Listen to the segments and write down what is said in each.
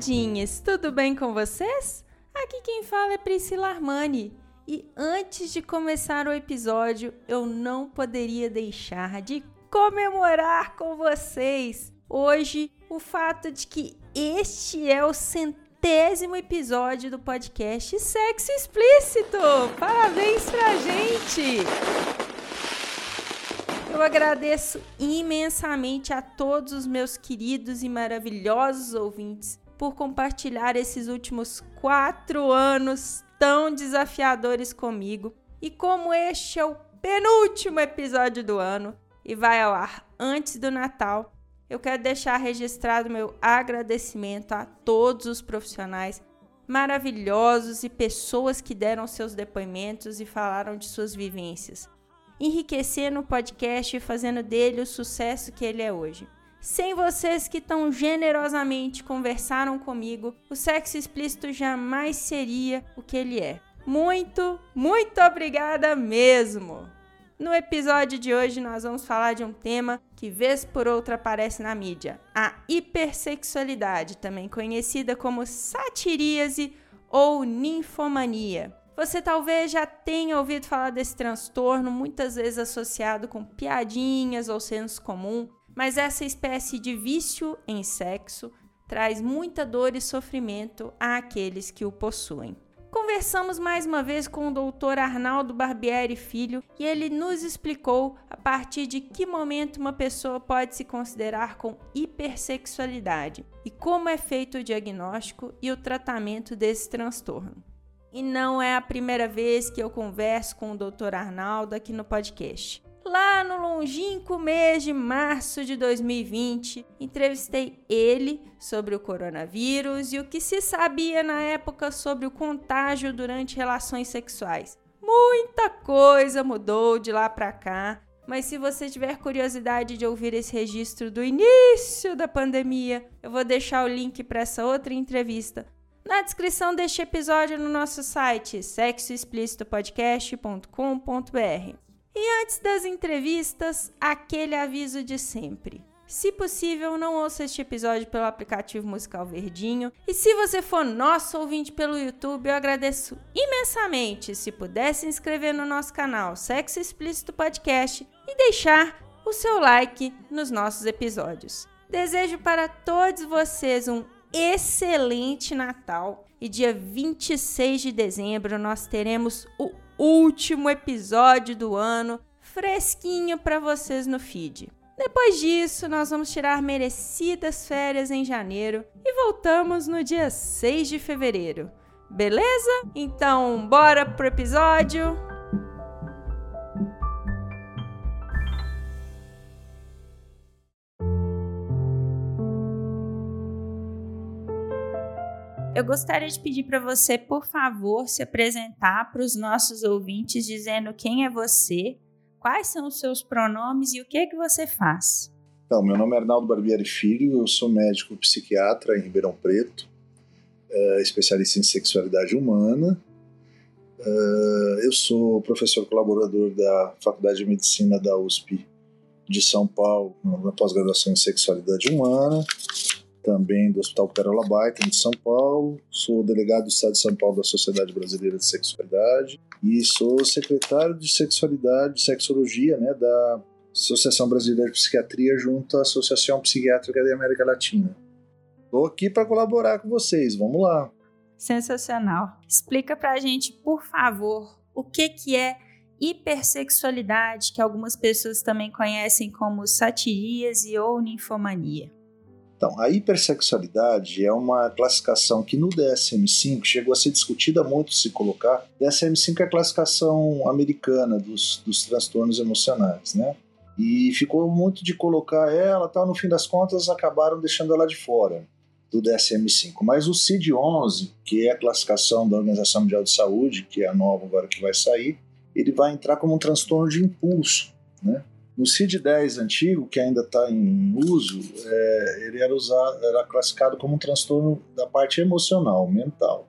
Olá, taradinhas! Tudo bem com vocês? Aqui quem fala é Priscila Armani. E antes de começar o episódio, eu não poderia deixar de comemorar com vocês hoje o fato de que este é o centésimo episódio do podcast Sexo Explícito. Parabéns pra gente! Eu agradeço imensamente a todos os meus queridos e maravilhosos ouvintes por compartilhar esses últimos quatro anos tão desafiadores comigo. E como este é o penúltimo episódio do ano e vai ao ar antes do Natal, eu quero deixar registrado meu agradecimento a todos os profissionais maravilhosos e pessoas que deram seus depoimentos e falaram de suas vivências, enriquecendo o podcast e fazendo dele o sucesso que ele é hoje. Sem vocês que tão generosamente conversaram comigo, o sexo explícito jamais seria o que ele é. Muito, muito obrigada mesmo! No episódio de hoje, nós vamos falar de um tema que, vez por outra, aparece na mídia: a hipersexualidade, também conhecida como satiríase ou ninfomania. Você talvez já tenha ouvido falar desse transtorno, muitas vezes associado com piadinhas ou senso comum, mas essa espécie de vício em sexo traz muita dor e sofrimento àqueles que o possuem. Conversamos mais uma vez com o Dr. Arnaldo Barbieri Filho e ele nos explicou a partir de que momento uma pessoa pode se considerar com hipersexualidade e como é feito o diagnóstico e o tratamento desse transtorno. E não é a primeira vez que eu converso com o Dr. Arnaldo aqui no podcast. Lá no longínquo mês de março de 2020, entrevistei ele sobre o coronavírus e o que se sabia na época sobre o contágio durante relações sexuais. Muita coisa mudou de lá para cá, mas se você tiver curiosidade de ouvir esse registro do início da pandemia, eu vou deixar o link para essa outra entrevista na descrição deste episódio no nosso site sexoexplicitopodcast.com.br. E antes das entrevistas, aquele aviso de sempre. Se possível, não ouça este episódio pelo aplicativo musical Verdinho. E se você for nosso ouvinte pelo YouTube, eu agradeço imensamente se puder se inscrever no nosso canal Sexo Explícito Podcast e deixar o seu like nos nossos episódios. Desejo para todos vocês um excelente Natal e dia 26 de dezembro nós teremos o último episódio do ano fresquinho para vocês no feed. Depois disso, nós vamos tirar merecidas férias em janeiro e voltamos no dia 6 de fevereiro. Beleza? Então, bora pro episódio. Eu gostaria de pedir para você, por favor, se apresentar para os nossos ouvintes, dizendo quem é você, quais são os seus pronomes e o que é que você faz. Então, meu nome é Arnaldo Barbieri Filho, eu sou médico psiquiatra em Ribeirão Preto, é, especialista em sexualidade humana. É, eu sou professor colaborador da Faculdade de Medicina da USP de São Paulo, na pós-graduação em sexualidade humana também do Hospital Carola Baita, de São Paulo. Sou delegado do Estado de São Paulo da Sociedade Brasileira de Sexualidade e sou secretário de Sexualidade e Sexologia né, da Associação Brasileira de Psiquiatria junto à Associação Psiquiátrica da América Latina. Estou aqui para colaborar com vocês, vamos lá. Sensacional. Explica para a gente, por favor, o que, que é hipersexualidade, que algumas pessoas também conhecem como satiríase ou ninfomania. Então, a hipersexualidade é uma classificação que no DSM-5 chegou a ser discutida muito se colocar. DSM-5 é a classificação americana dos, dos transtornos emocionais, né? E ficou muito de colocar ela, tal, no fim das contas acabaram deixando ela de fora do DSM-5. Mas o CID-11, que é a classificação da Organização Mundial de Saúde, que é a nova agora que vai sair, ele vai entrar como um transtorno de impulso, né? No CID-10 antigo, que ainda está em uso, é, ele era, usado, era classificado como um transtorno da parte emocional, mental,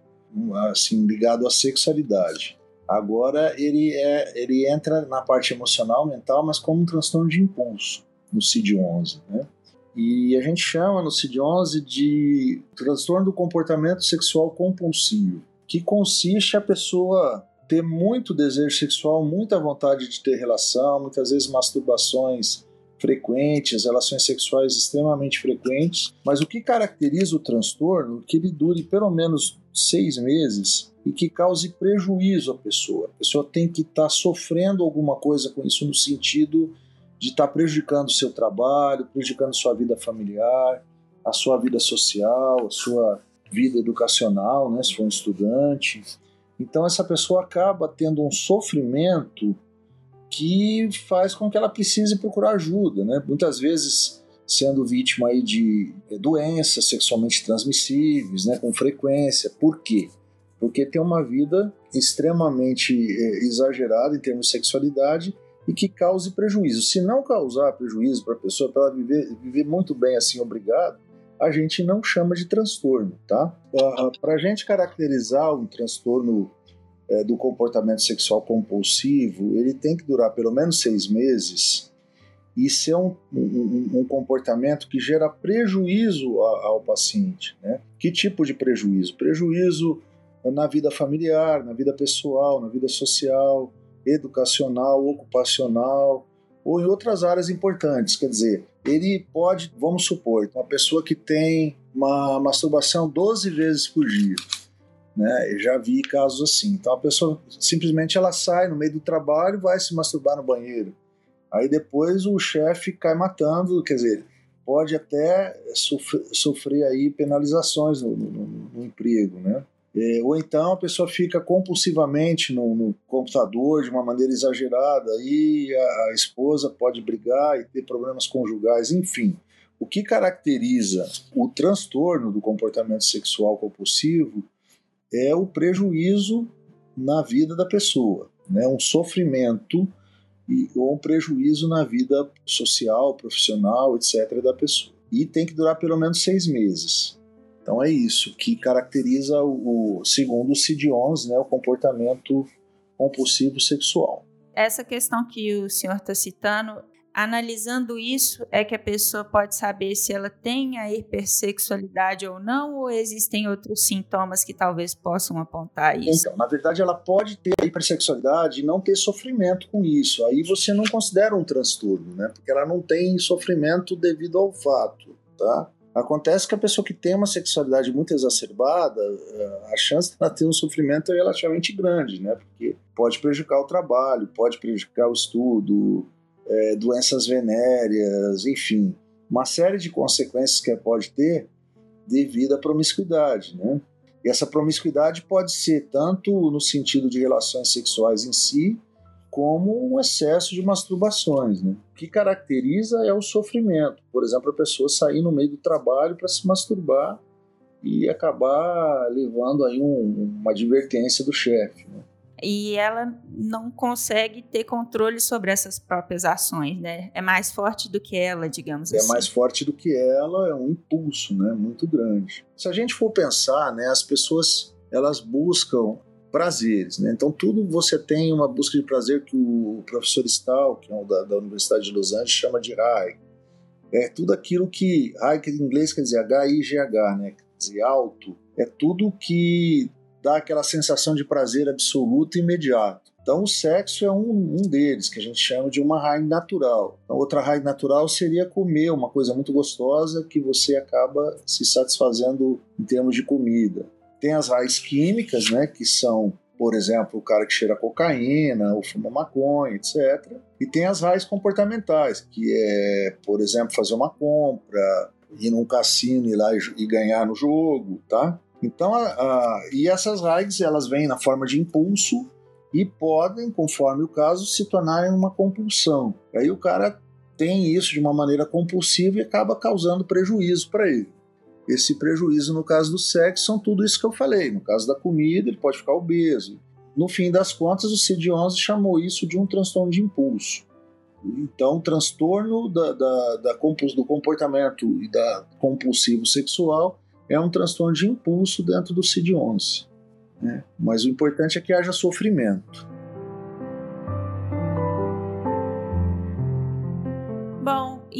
assim ligado à sexualidade. Agora ele, é, ele entra na parte emocional, mental, mas como um transtorno de impulso no CID-11, né? E a gente chama no CID-11 de transtorno do comportamento sexual compulsivo, que consiste a pessoa ter muito desejo sexual, muita vontade de ter relação, muitas vezes masturbações frequentes, relações sexuais extremamente frequentes. Mas o que caracteriza o transtorno é que ele dure pelo menos seis meses e que cause prejuízo à pessoa. A pessoa tem que estar tá sofrendo alguma coisa com isso no sentido de estar tá prejudicando seu trabalho, prejudicando sua vida familiar, a sua vida social, a sua vida educacional, né, se for um estudante. Então essa pessoa acaba tendo um sofrimento que faz com que ela precise procurar ajuda, né? Muitas vezes sendo vítima aí de eh, doenças sexualmente transmissíveis, né, com frequência. Por quê? Porque tem uma vida extremamente eh, exagerada em termos de sexualidade e que cause prejuízo. Se não causar prejuízo para a pessoa, para ela viver, viver muito bem assim, obrigado, a gente não chama de transtorno, tá? Para a gente caracterizar um transtorno é, do comportamento sexual compulsivo, ele tem que durar pelo menos seis meses e ser um, um, um comportamento que gera prejuízo ao, ao paciente. Né? Que tipo de prejuízo? Prejuízo na vida familiar, na vida pessoal, na vida social, educacional, ocupacional ou em outras áreas importantes. Quer dizer, ele pode, vamos supor, uma pessoa que tem uma masturbação 12 vezes por dia. Né? Eu já vi casos assim. Então a pessoa simplesmente ela sai no meio do trabalho vai se masturbar no banheiro. Aí depois o chefe cai matando, quer dizer, pode até sofrer, sofrer aí penalizações no, no, no emprego, né? É, ou então a pessoa fica compulsivamente no, no, computador de uma maneira exagerada e a, a, esposa pode brigar e ter problemas conjugais, enfim. O que caracteriza o transtorno do comportamento sexual compulsivo é o prejuízo na vida da pessoa, né? um sofrimento e, ou um prejuízo na vida social, profissional, etc. da pessoa. E tem que durar pelo menos seis meses. Então é isso que caracteriza o, segundo o CID-11, né, o comportamento compulsivo sexual. Essa questão que o senhor está citando, analisando isso, é que a pessoa pode saber se ela tem a hipersexualidade ou não, ou existem outros sintomas que talvez possam apontar isso? Então, na verdade, ela pode ter a hipersexualidade e não ter sofrimento com isso. Aí você não considera um transtorno, né? Porque ela não tem sofrimento devido ao fato, tá? Acontece que a pessoa que tem uma sexualidade muito exacerbada, eh, a chance de ela ter um sofrimento é relativamente grande, né? Porque pode prejudicar o trabalho, pode prejudicar o estudo, é, doenças venéreas, enfim, uma série de consequências que ela pode ter devido à promiscuidade, né? E essa promiscuidade pode ser tanto no sentido de relações sexuais em si, como um excesso de masturbações. Né? O que caracteriza é o sofrimento. Por exemplo, a pessoa sair no meio do trabalho para se masturbar e acabar levando aí um, uma advertência do chefe. Né? E ela não consegue ter controle sobre essas próprias ações, né? É mais forte do que ela, digamos é assim. É mais forte do que ela, é um impulso, né? Muito grande. Se a gente for pensar, né? As pessoas elas buscam prazeres. Né? Então, tudo você tem uma busca de prazer que o professor Stahl, que é um da, da Universidade de Los Angeles, chama de high. É tudo aquilo que. High, em inglês quer dizer H-I-G-H, né? quer dizer alto. É tudo que dá aquela sensação de prazer absoluto e imediato. Então, o sexo é um, um deles, que a gente chama de uma high natural. A outra high natural seria comer uma coisa muito gostosa que você acaba se satisfazendo em termos de comida. Tem as raízes químicas, né, que são, por exemplo, o cara que cheira cocaína ou fuma maconha, etc. E tem as raízes comportamentais, que é, por exemplo, fazer uma compra, ir num cassino ir lá e, e ganhar no jogo, tá? Então, a, a, e essas raízes elas vêm na forma de impulso e podem, conforme o caso, se tornarem uma compulsão. Aí o cara tem isso de uma maneira compulsiva e acaba causando prejuízo para ele. Esse prejuízo, no caso do sexo, são tudo isso que eu falei. No caso da comida, ele pode ficar obeso. No fim das contas, o CID-11 chamou isso de um transtorno de impulso. Então, o transtorno da, da, da, do comportamento e da compulsivo sexual é um transtorno de impulso dentro do CID-11. Né? Mas o importante é que haja sofrimento.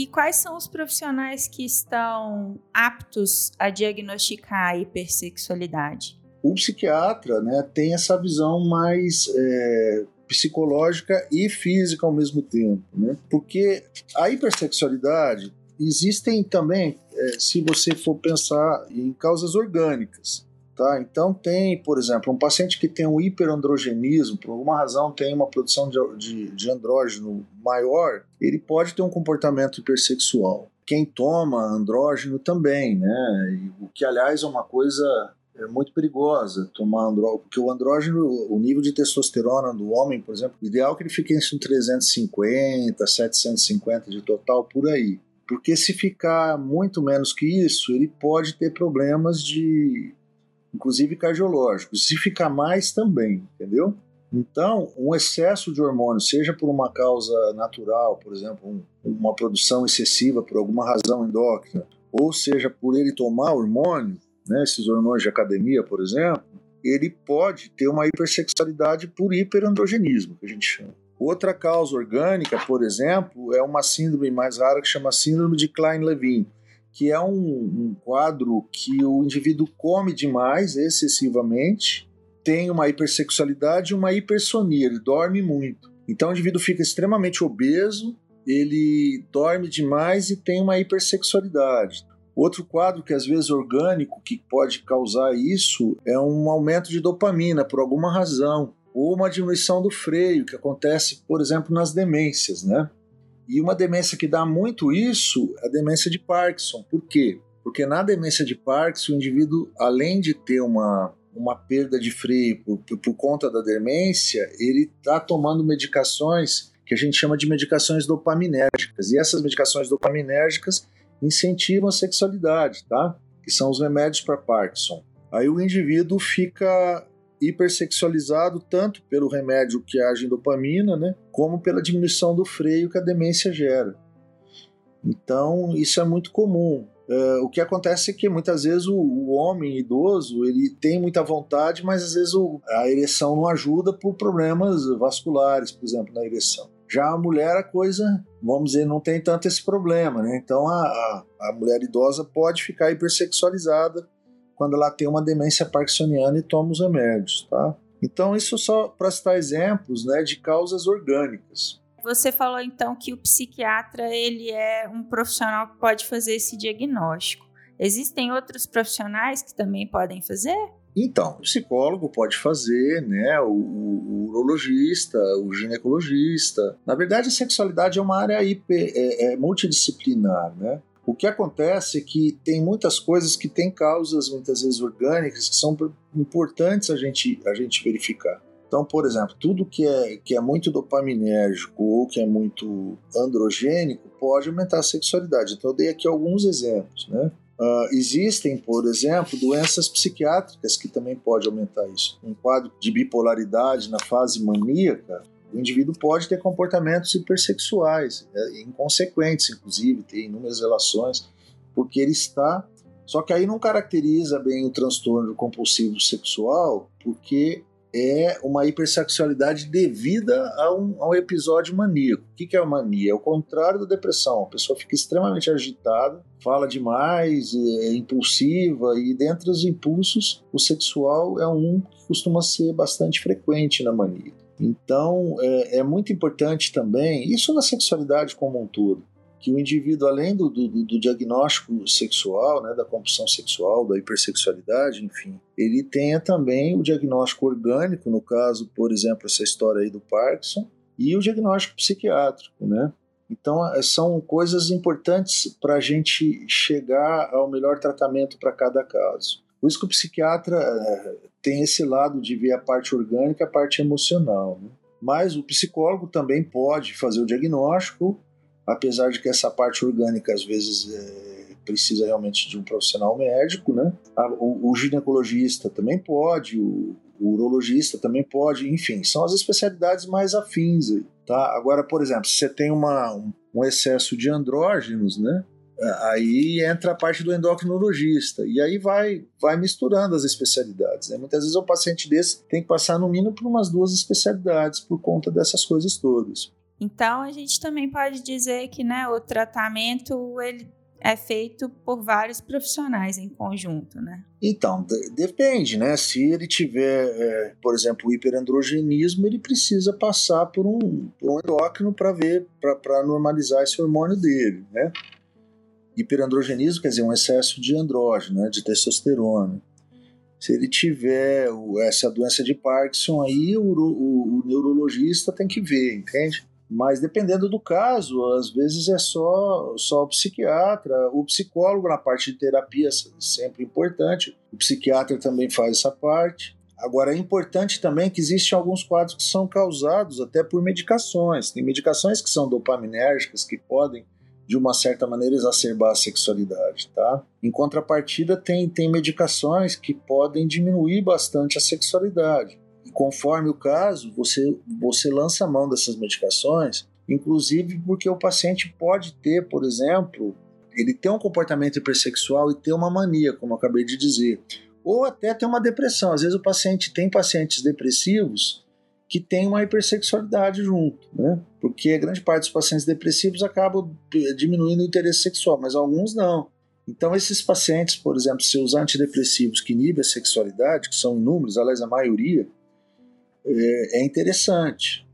E quais são os profissionais que estão aptos a diagnosticar a hipersexualidade? O psiquiatra né, tem essa visão mais é, psicológica e física ao mesmo tempo, né? Porque a hipersexualidade existem também, é, se você for pensar em causas orgânicas, tá? Então tem, por exemplo, um paciente que tem um hiperandrogenismo, por alguma razão tem uma produção de, de, de andrógeno maior, ele pode ter um comportamento hipersexual. Quem toma andrógeno também, né? O que aliás é uma coisa é muito perigosa tomar andrógeno, porque o andrógeno, o nível de testosterona do homem, por exemplo, o ideal é que ele fique entre 350, 750 de total por aí. Porque se ficar muito menos que isso, ele pode ter problemas de, inclusive cardiológicos. Se ficar mais, também, entendeu? Então, um excesso de hormônio, seja por uma causa natural, por exemplo, um, uma produção excessiva por alguma razão endócrina, ou seja por ele tomar hormônio, né, esses hormônios de academia, por exemplo, ele pode ter uma hipersexualidade por hiperandrogenismo, que a gente chama. Outra causa orgânica, por exemplo, é uma síndrome mais rara que chama síndrome de Klein-Levin, que é um, um, quadro que o indivíduo come demais, excessivamente, tem uma hipersexualidade e uma hipersonia, ele dorme muito. Então o indivíduo fica extremamente obeso, ele dorme demais e tem uma hipersexualidade. Outro quadro que às vezes é orgânico que pode causar isso é um aumento de dopamina por alguma razão, ou uma diminuição do freio que acontece, por exemplo, nas demências, né? E uma demência que dá muito isso é a demência de Parkinson. Por quê? Porque na demência de Parkinson, o indivíduo, além de ter uma, uma perda de freio por, por, por conta da demência, ele está tomando medicações que a gente chama de medicações dopaminérgicas. E essas medicações dopaminérgicas incentivam a sexualidade, tá? Que são os remédios para Parkinson. Aí o indivíduo fica hipersexualizado tanto pelo remédio que age em dopamina, né, como pela diminuição do freio que a demência gera. Então isso é muito comum. É, o que acontece é que muitas vezes o, o, homem idoso ele tem muita vontade, mas às vezes o, a ereção não ajuda por problemas vasculares, por exemplo, na ereção. Já a mulher, a coisa, vamos dizer, não tem tanto esse problema, né? Então a, a, a mulher idosa pode ficar hipersexualizada quando ela tem uma demência parkinsoniana e toma os remédios, tá? Então isso só para citar exemplos, né, de causas orgânicas. Você falou então que o psiquiatra ele é um profissional que pode fazer esse diagnóstico. Existem outros profissionais que também podem fazer? Então, o psicólogo pode fazer, né? O, o, o, urologista, o ginecologista. Na verdade, a sexualidade é uma área hiper, é, é multidisciplinar, né? O que acontece é que tem muitas coisas que têm causas muitas vezes orgânicas que são importantes a gente, a gente verificar. Então, por exemplo, tudo que é, que é muito dopaminérgico ou que é muito androgênico pode aumentar a sexualidade. Então, eu dei aqui alguns exemplos, né? Uh, existem, por exemplo, doenças psiquiátricas que também pode aumentar isso. Um quadro de bipolaridade na fase maníaca, o indivíduo pode ter comportamentos hipersexuais, é, inconsequentes, inclusive, ter inúmeras relações, porque ele está. Só que aí não caracteriza bem o transtorno compulsivo sexual, porque é uma hipersexualidade devida a um, a um episódio maníaco. O que, que é a mania? É o contrário da depressão. A pessoa fica extremamente agitada, fala demais, é impulsiva, e dentre os impulsos, o sexual é um que costuma ser bastante frequente na mania. Então, é, é muito importante também, isso na sexualidade como um todo, que o indivíduo, além do, do, do, diagnóstico sexual, né, da compulsão sexual, da hipersexualidade, enfim, ele tenha também o diagnóstico orgânico, no caso, por exemplo, essa história aí do Parkinson, e o diagnóstico psiquiátrico, né? Então, é, são coisas importantes para a gente chegar ao melhor tratamento para cada caso. Por isso que o psiquiatra é, tem esse lado de ver a parte orgânica a parte emocional. Né? Mas o psicólogo também pode fazer o diagnóstico apesar de que essa parte orgânica às vezes é, precisa realmente de um profissional médico, né? O, o ginecologista também pode, o, o, urologista também pode, enfim, são as especialidades mais afins, tá? Agora, por exemplo, se você tem uma, um, um excesso de andrógenos, né? Aí entra a parte do endocrinologista e aí vai vai misturando as especialidades. Né? Muitas vezes o paciente desse tem que passar no mínimo por umas duas especialidades por conta dessas coisas todas. Então a gente também pode dizer que né, o tratamento ele é feito por vários profissionais em conjunto, né? Então, depende, né? Se ele tiver, é, por exemplo, hiperandrogenismo, ele precisa passar por um, por um endócrino para ver, para normalizar esse hormônio dele, né? Hiperandrogenismo quer dizer um excesso de andrógeno, né, de testosterona. Se ele tiver essa doença de Parkinson, aí o, o, o neurologista tem que ver, entende? Mas dependendo do caso, às vezes é só, só o psiquiatra, o psicólogo na parte de terapia sempre importante. O psiquiatra também faz essa parte. Agora é importante também que existem alguns quadros que são causados até por medicações. Tem medicações que são dopaminérgicas que podem de uma certa maneira exacerbar a sexualidade, tá? Em contrapartida tem tem medicações que podem diminuir bastante a sexualidade conforme o caso, você, você lança a mão dessas medicações, inclusive porque o paciente pode ter, por exemplo, ele tem um comportamento hipersexual e ter uma mania, como eu acabei de dizer, ou até ter uma depressão. Às vezes o paciente tem pacientes depressivos que têm uma hipersexualidade junto, né? Porque a grande parte dos pacientes depressivos acabam diminuindo o interesse sexual, mas alguns não. Então, esses pacientes, por exemplo, se os antidepressivos que inibem a sexualidade, que são inúmeros, aliás, a maioria, é, é interessante.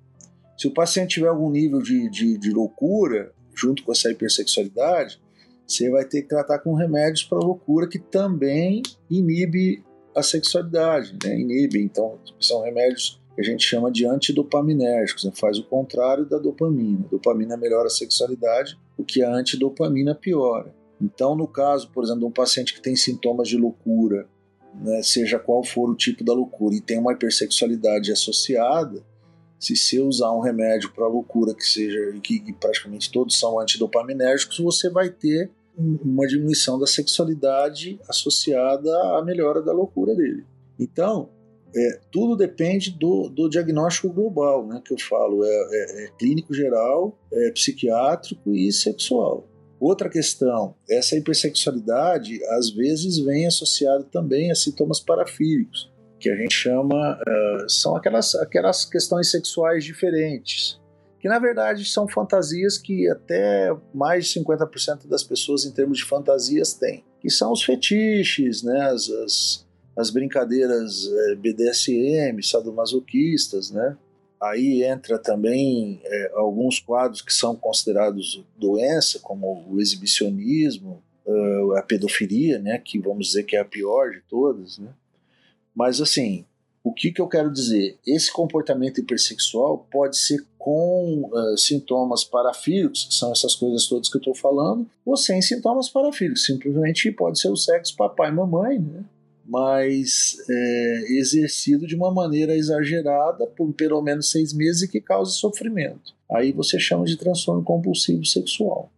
Se o paciente tiver algum nível de, de, de loucura, junto com essa hipersexualidade, você vai ter que tratar com remédios para loucura que também inibe a sexualidade, né? Inibe, então são remédios que a gente chama de antidopaminérgicos, né? faz o contrário da dopamina. A dopamina melhora a sexualidade, o que a antidopamina piora. Então, no caso, por exemplo, de um paciente que tem sintomas de loucura né, seja qual for o tipo da loucura, e tem uma hipersexualidade associada, se você usar um remédio para loucura que seja que, que praticamente todos são antidopaminérgicos, você vai ter uma diminuição da sexualidade associada à melhora da loucura dele. Então, é, tudo depende do, do, diagnóstico global, né, que eu falo, é, é, é clínico geral, é psiquiátrico e sexual. Outra questão, essa hipersexualidade às vezes vem associada também a sintomas parafílicos, que a gente chama, uh, são aquelas, aquelas questões sexuais diferentes, que na verdade são fantasias que até mais de 50% das pessoas em termos de fantasias têm, que são os fetiches, né, as, as, as brincadeiras é, BDSM, sadomasoquistas, né, Aí entra também é, alguns quadros que são considerados doença, como o exibicionismo, uh, a pedofilia, né, que vamos dizer que é a pior de todas, né? Mas assim, o que, que eu quero dizer? Esse comportamento hipersexual pode ser com uh, sintomas parafílicos, que são essas coisas todas que eu estou falando, ou sem sintomas parafílicos. Simplesmente pode ser o sexo papai e mamãe, né? Mas é, exercido de uma maneira exagerada por pelo menos seis meses e que cause sofrimento. Aí você chama de transtorno compulsivo sexual.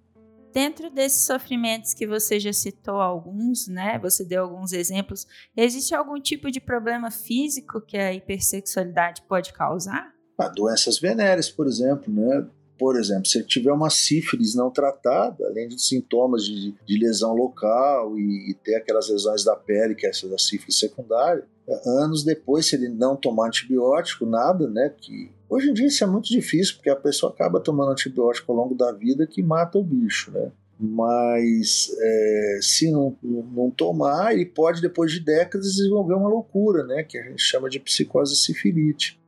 Dentro desses sofrimentos que você já citou alguns, né? Você deu alguns exemplos. Existe algum tipo de problema físico que a hipersexualidade pode causar? Ah, doenças venéreas, por exemplo, né? Por exemplo, se tiver uma sífilis não tratada, além de sintomas de, de lesão local e, e, ter aquelas lesões da pele, que é essa da sífilis secundária, anos depois, se ele não tomar antibiótico, nada, né? Que hoje em dia isso é muito difícil, porque a pessoa acaba tomando antibiótico ao longo da vida que mata o bicho, né? Mas é, se não, não tomar, ele pode, depois de décadas, desenvolver uma loucura, né? Que a gente chama de psicose sifilítica.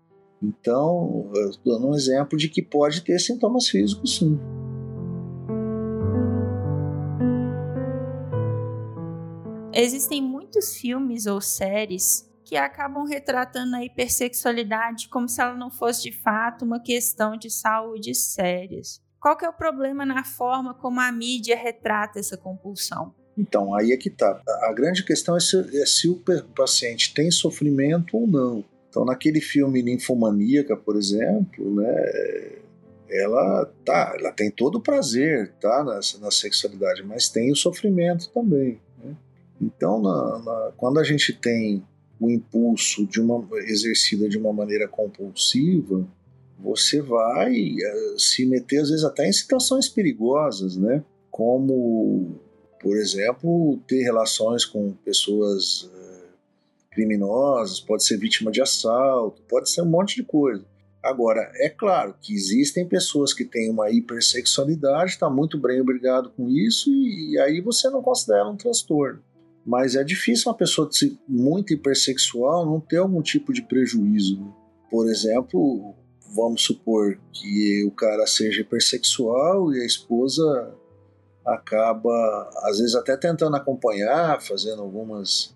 Então, dando um exemplo de que pode ter sintomas físicos sim. Existem muitos filmes ou séries que acabam retratando a hipersexualidade como se ela não fosse de fato uma questão de saúde sérias. Qual que é o problema na forma como a mídia retrata essa compulsão? Então, aí é que tá. A grande questão é se, é se o paciente tem sofrimento ou não. Então, naquele filme Ninfomaníaca, por exemplo, né, ela tá, ela tem todo o prazer, tá, na, na sexualidade, mas tem o sofrimento também. Né? Então, na, na, quando a gente tem o impulso de uma exercida de uma maneira compulsiva, você vai uh, se meter às vezes até em situações perigosas, né? Como, por exemplo, ter relações com pessoas criminosas, pode ser vítima de assalto, pode ser um monte de coisa. Agora, é claro que existem pessoas que têm uma hipersexualidade, está muito bem obrigado com isso, e, e, aí você não considera um transtorno. Mas é difícil uma pessoa muito hipersexual não ter algum tipo de prejuízo. Né? Por exemplo, vamos supor que o cara seja hipersexual e a esposa acaba, às vezes, até tentando acompanhar, fazendo algumas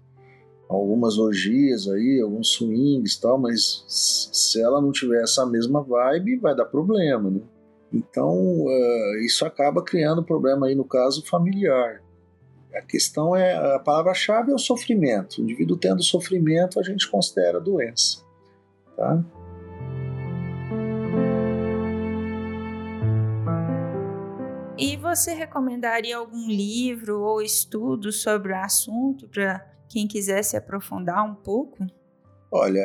algumas orgias aí, alguns swings e tal, mas se ela não tiver essa mesma vibe, vai dar problema, né? Então, uh, isso acaba criando problema aí no caso familiar. A questão é, a palavra-chave é o sofrimento. O indivíduo tendo sofrimento, a gente considera doença, tá? E você recomendaria algum livro ou estudo sobre o assunto para quem quiser se aprofundar um pouco? Olha,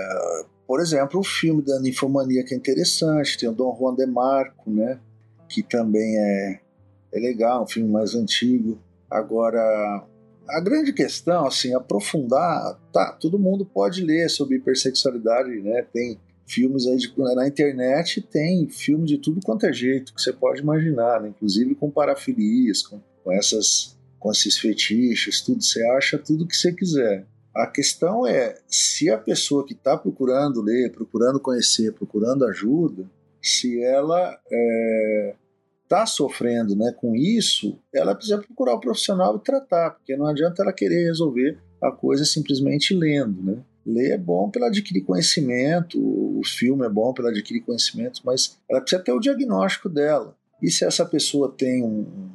por exemplo, o filme da Ninfomaníaca é interessante, tem o Dom Juan de Marco, né? Que também é, é legal, um filme mais antigo. Agora, a grande questão, assim, aprofundar, tá, todo mundo pode ler sobre hipersexualidade, né? Tem filmes aí de, na internet, tem filme de tudo quanto é jeito que você pode imaginar, né? inclusive com parafilias, com, com essas com esses fetiches, tudo, você acha tudo que você quiser. A questão é se a pessoa que está procurando ler, procurando conhecer, procurando ajuda, se ela está é, sofrendo né, com isso, ela precisa procurar o profissional e tratar, porque não adianta ela querer resolver a coisa simplesmente lendo. Né? Ler é bom para adquirir conhecimento, o filme é bom para adquirir conhecimento, mas ela precisa ter o diagnóstico dela. E se essa pessoa tem um,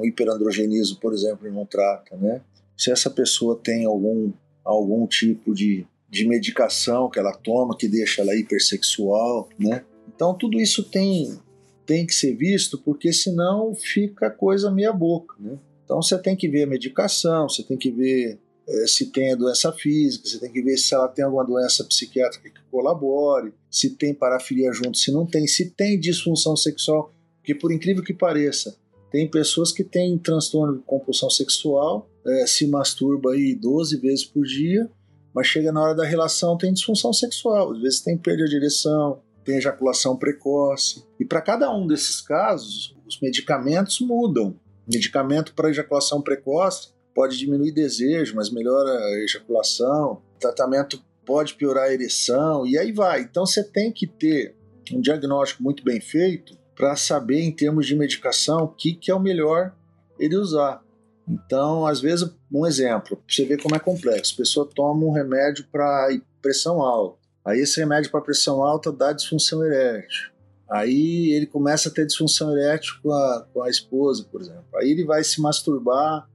um hiperandrogenismo, por exemplo, não trata, né? Se essa pessoa tem algum, algum tipo de, de medicação que ela toma que deixa ela hipersexual, né? Então tudo isso tem, tem que ser visto, porque senão fica coisa meia boca, né? Então você tem que ver a medicação, você tem que ver é, se tem a doença física, você tem que ver se ela tem alguma doença psiquiátrica que colabore, se tem parafilia junto, se não tem, se tem disfunção sexual, porque por incrível que pareça, tem pessoas que têm transtorno de compulsão sexual, é, se masturba aí 12 vezes por dia, mas chega na hora da relação tem disfunção sexual. Às vezes tem perda de direção, tem ejaculação precoce. E para cada um desses casos, os medicamentos mudam. Medicamento para ejaculação precoce pode diminuir desejo, mas melhora a ejaculação. Tratamento pode piorar a ereção e aí vai. Então você tem que ter um diagnóstico muito bem feito para saber, em termos de medicação, o que, que é o melhor ele usar. Então, às vezes, um exemplo, para você ver como é complexo: a pessoa toma um remédio para pressão alta. Aí, esse remédio para pressão alta dá disfunção erétil. Aí, ele começa a ter disfunção erétil com a, com a esposa, por exemplo. Aí, ele vai se masturbar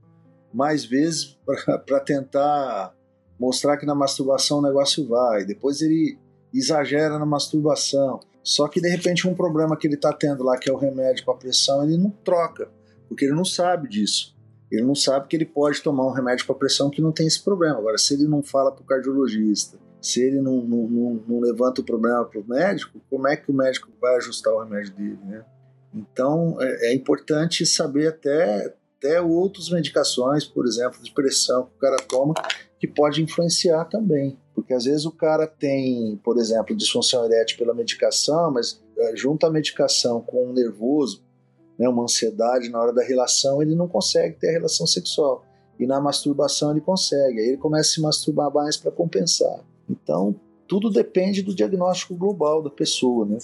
mais vezes para tentar mostrar que na masturbação o negócio vai. Depois, ele exagera na masturbação. Só que de repente um problema que ele está tendo lá, que é o remédio para pressão, ele não troca, porque ele não sabe disso. Ele não sabe que ele pode tomar um remédio para pressão que não tem esse problema. Agora, se ele não fala para o cardiologista, se ele não, não, não, não levanta o problema para o médico, como é que o médico vai ajustar o remédio dele, né? Então, é, é importante saber até, até outras medicações, por exemplo, de pressão que o cara toma, que pode influenciar também. Porque às vezes o cara tem, por exemplo, disfunção erétil pela medicação, mas é, junta a medicação com um nervoso, né, uma ansiedade na hora da relação, ele não consegue ter a relação sexual. E na masturbação ele consegue. Aí ele começa a se masturbar mais para compensar. Então, tudo depende do diagnóstico global da pessoa, né?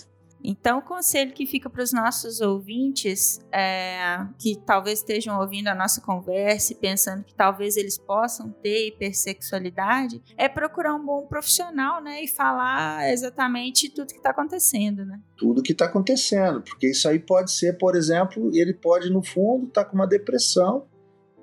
Então, o conselho que fica para os nossos ouvintes, é, que talvez estejam ouvindo a nossa conversa e pensando que talvez eles possam ter hipersexualidade, é procurar um bom profissional, né? E falar exatamente tudo que está acontecendo, né? Tudo que está acontecendo, porque isso aí pode ser, por exemplo, ele pode, no fundo, estar tá com uma depressão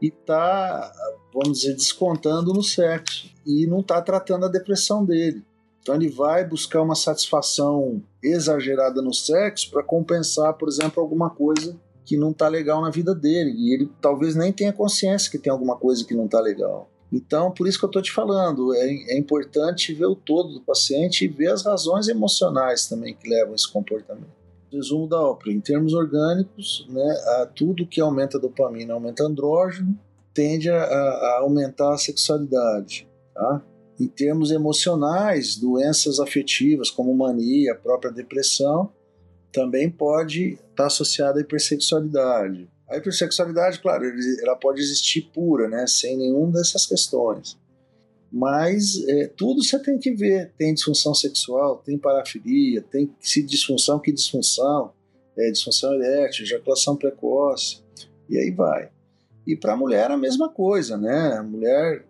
e tá, vamos dizer, descontando no sexo e não está tratando a depressão dele. Então ele vai buscar uma satisfação exagerada no sexo para compensar, por exemplo, alguma coisa que não está legal na vida dele. E ele talvez nem tenha consciência que tem alguma coisa que não está legal. Então, por isso que eu estou te falando, é, é, importante ver o todo do paciente e ver as razões emocionais também que levam a esse comportamento. Resumo da ópera, em termos orgânicos, né, tudo que aumenta a dopamina, aumenta andrógeno, tende a, a aumentar a sexualidade. Tá? Em termos emocionais, doenças afetivas como mania, própria depressão, também pode estar tá associada à hipersexualidade. A hipersexualidade, claro, ela pode existir pura, né, sem nenhuma dessas questões. Mas é, tudo você tem que ver. Tem disfunção sexual, tem parafilia, tem se disfunção, que disfunção, é, disfunção erétil, ejaculação precoce, e aí vai. E para a mulher a mesma coisa, né? A mulher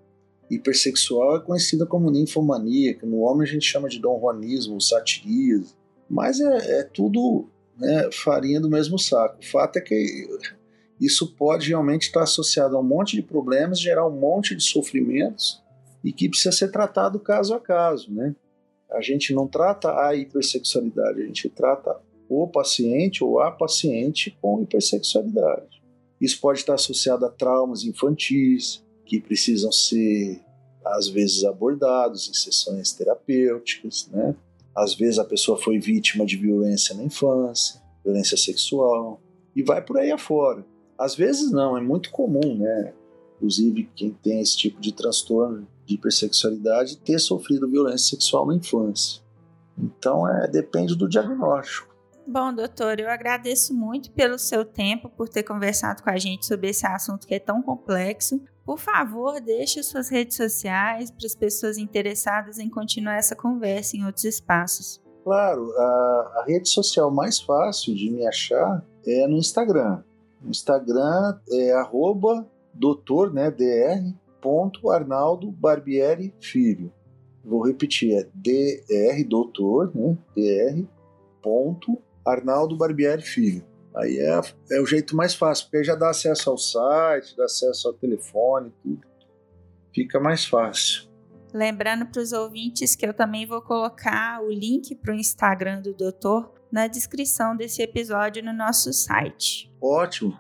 hipersexual é conhecida como ninfomaníaca, no homem a gente chama de donjuanismo, satirismo, mas é, é tudo né, farinha do mesmo saco. O fato é que isso pode realmente estar associado a um monte de problemas, gerar um monte de sofrimentos e que precisa ser tratado caso a caso, né? A gente não trata a hipersexualidade, a gente trata o paciente ou a paciente com hipersexualidade. Isso pode estar associado a traumas infantis que precisam ser às vezes abordados em sessões terapêuticas, né? Às vezes a pessoa foi vítima de violência na infância, violência sexual e vai por aí afora. Às vezes não, é muito comum, né? Inclusive quem tem esse tipo de transtorno de hipersexualidade ter sofrido violência sexual na infância. Então é depende do diagnóstico. Bom, doutor, eu agradeço muito pelo seu tempo, por ter conversado com a gente sobre esse assunto que é tão complexo. Por favor, deixe suas redes sociais para as pessoas interessadas em continuar essa conversa em outros espaços. Claro, a, a rede social mais fácil de me achar é no Instagram. No Instagram é arroba doutor, né, dr, ponto Arnaldo Barbieri Filho. Vou repetir, é dr, doutor, né, dr, ponto Arnaldo Barbieri Filho. Aí é, é o jeito mais fácil, porque aí já dá acesso ao site, dá acesso ao telefone, tudo. Fica mais fácil. Lembrando para os ouvintes que eu também vou colocar o link para o Instagram do doutor na descrição desse episódio no nosso site. Ótimo,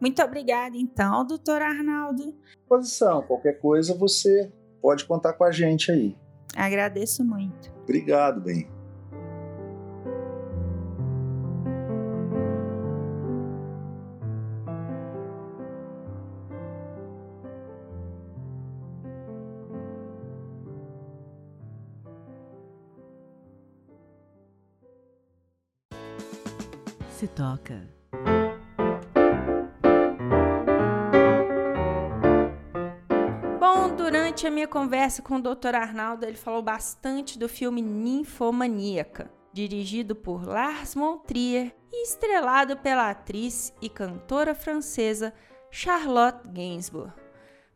Muito obrigada, então, doutor Arnaldo. Posição, qualquer coisa você pode contar com a gente aí. Agradeço muito. Obrigado, bem. Se toca. Bom, durante a minha conversa com o Dr. Arnaldo, ele falou bastante do filme Ninfomaníaca, dirigido por Lars von Trier e estrelado pela atriz e cantora francesa Charlotte Gainsbourg.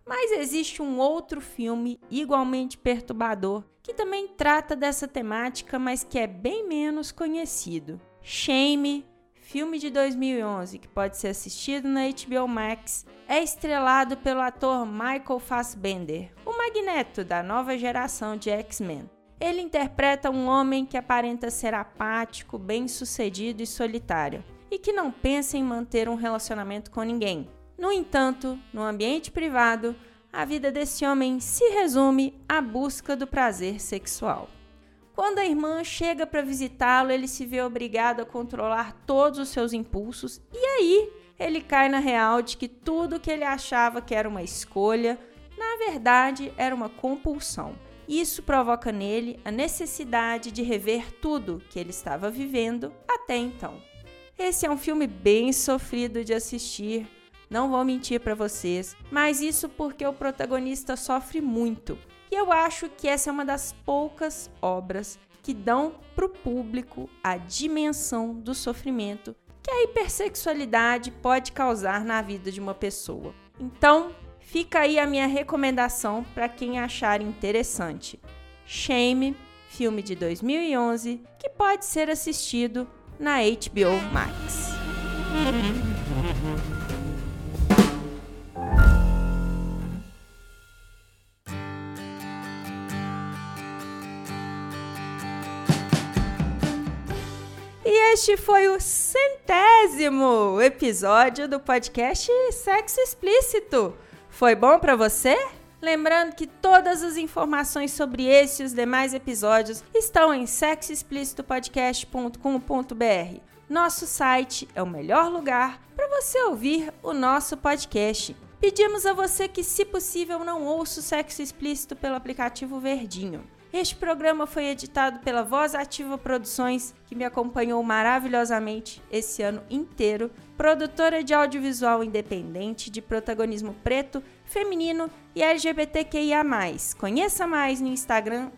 Mas existe um outro filme igualmente perturbador que também trata dessa temática, mas que é bem menos conhecido. Shame filme de 2011 que pode ser assistido na HBO Max, é estrelado pelo ator Michael Fassbender, o Magneto da nova geração de X-Men. Ele interpreta um homem que aparenta ser apático, bem-sucedido e solitário, e que não pensa em manter um relacionamento com ninguém. No entanto, no ambiente privado, a vida desse homem se resume à busca do prazer sexual. Quando a irmã chega para visitá-lo, ele se vê obrigado a controlar todos os seus impulsos e aí ele cai na real de que tudo que ele achava que era uma escolha, na verdade era uma compulsão. Isso provoca nele a necessidade de rever tudo que ele estava vivendo até então. Esse é um filme bem sofrido de assistir, não vou mentir para vocês, mas isso porque o protagonista sofre muito e eu acho que essa é uma das poucas obras que dão para o público a dimensão do sofrimento que a hipersexualidade pode causar na vida de uma pessoa. Então, fica aí a minha recomendação para quem achar interessante. Shame, filme de 2011, que pode ser assistido na HBO Max. Este foi o centésimo episódio do podcast Sexo Explícito. Foi bom para você? Lembrando que todas as informações sobre esse e os demais episódios estão em sexoexplicitopodcast.com.br. Nosso site é o melhor lugar para você ouvir o nosso podcast. Pedimos a você que, se possível, não ouça o sexo explícito pelo aplicativo Verdinho. Este programa foi editado pela Voz Ativa Produções, que me acompanhou maravilhosamente esse ano inteiro, produtora de audiovisual independente de protagonismo preto, feminino e LGBTQIA+. Conheça mais no Instagram,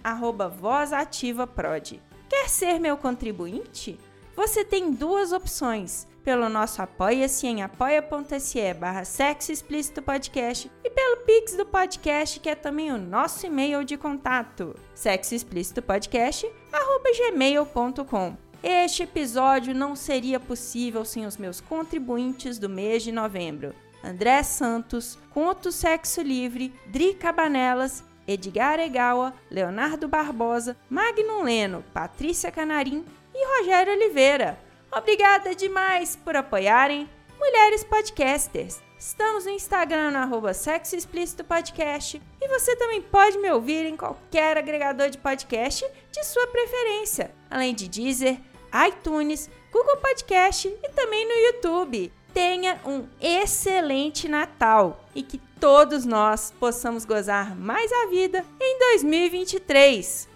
VozAtivaProd. Quer ser meu contribuinte? Você tem duas opções pelo nosso Apoia-se em apoia.se barra Sexo Explícito Podcast e pelo Pix do podcast, que é também o nosso e-mail de contato, sexoexplicitopodcast.gmail.com. Este episódio não seria possível sem os meus contribuintes do mês de novembro. André Santos, Conto Sexo Livre, Dri Cabanelas, Edgar Egawa, Leonardo Barbosa, Magno Leno, Patrícia Canarim e Rogério Oliveira. Obrigada demais por apoiarem Mulheres Podcasters. Estamos no Instagram no arroba Sexo Explícito Podcast e você também pode me ouvir em qualquer agregador de podcast de sua preferência, além de Deezer, iTunes, Google Podcast e também no YouTube. Tenha um excelente Natal e que todos nós possamos gozar mais a vida em 2023.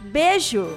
Beijo!